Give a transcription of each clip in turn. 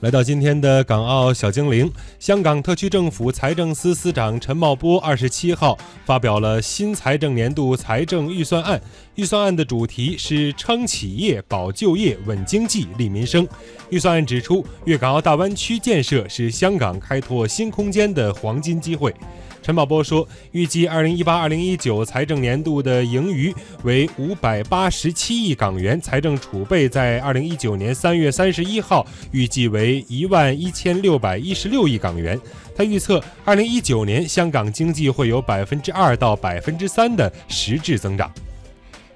来到今天的港澳小精灵，香港特区政府财政司司长陈茂波二十七号发表了新财政年度财政预算案。预算案的主题是撑企业、保就业、稳经济、利民生。预算案指出，粤港澳大湾区建设是香港开拓新空间的黄金机会。陈宝波说，预计二零一八、二零一九财政年度的盈余为五百八十七亿港元，财政储备在二零一九年三月三十一号预计为一万一千六百一十六亿港元。他预测，二零一九年香港经济会有百分之二到百分之三的实质增长。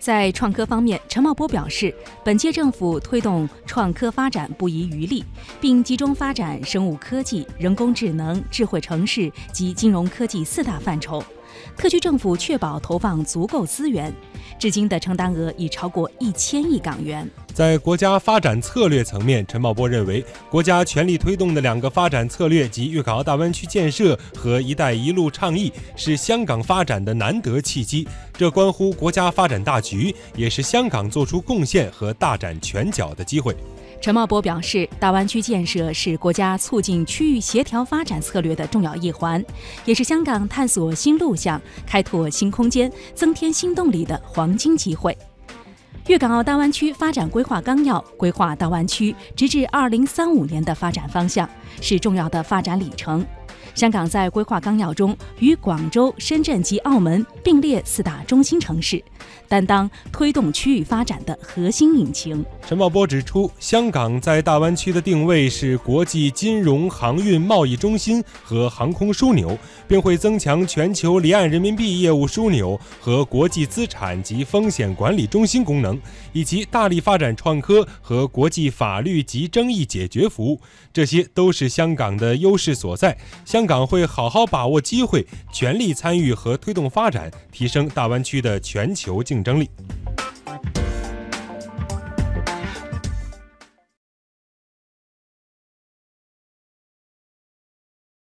在创科方面，陈茂波表示，本届政府推动创科发展不遗余力，并集中发展生物科技、人工智能、智慧城市及金融科技四大范畴。特区政府确保投放足够资源，至今的承担额已超过一千亿港元。在国家发展策略层面，陈茂波认为，国家全力推动的两个发展策略及粤港澳大湾区建设和“一带一路”倡议，是香港发展的难得契机。这关乎国家发展大局，也是香港做出贡献和大展拳脚的机会。陈茂波表示，大湾区建设是国家促进区域协调发展策略的重要一环，也是香港探索新路向、开拓新空间、增添新动力的黄金机会。粤港澳大湾区发展规划纲要规划大湾区直至二零三五年的发展方向，是重要的发展里程。香港在规划纲要中与广州、深圳及澳门并列四大中心城市，担当推动区域发展的核心引擎。陈茂波指出，香港在大湾区的定位是国际金融、航运、贸易中心和航空枢纽，并会增强全球离岸人民币业务枢纽和国际资产及风险管理中心功能，以及大力发展创科和国际法律及争议解决服务，这些都是香港的优势所在。香港会好好把握机会，全力参与和推动发展，提升大湾区的全球竞争力。